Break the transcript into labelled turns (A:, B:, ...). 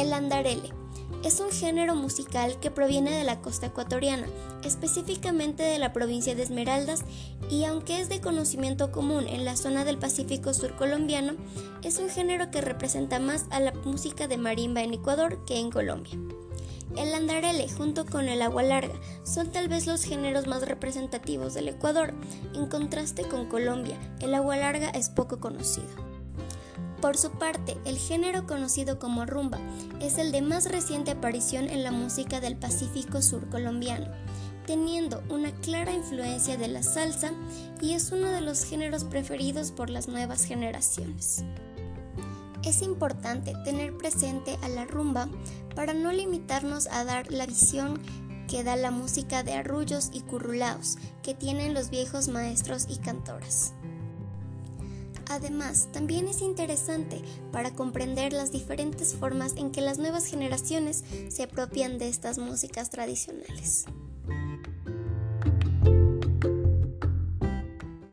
A: El andarele es un género musical que proviene de la costa ecuatoriana, específicamente de la provincia de Esmeraldas, y aunque es de conocimiento común en la zona del Pacífico Sur colombiano, es un género que representa más a la música de marimba en Ecuador que en Colombia. El andarele junto con el agua larga son tal vez los géneros más representativos del Ecuador. En contraste con Colombia, el agua larga es poco conocido. Por su parte, el género conocido como rumba es el de más reciente aparición en la música del Pacífico Sur colombiano, teniendo una clara influencia de la salsa y es uno de los géneros preferidos por las nuevas generaciones. Es importante tener presente a la rumba para no limitarnos a dar la visión que da la música de arrullos y currulaos que tienen los viejos maestros y cantoras. Además, también es interesante para comprender las diferentes formas en que las nuevas generaciones se apropian de estas músicas tradicionales.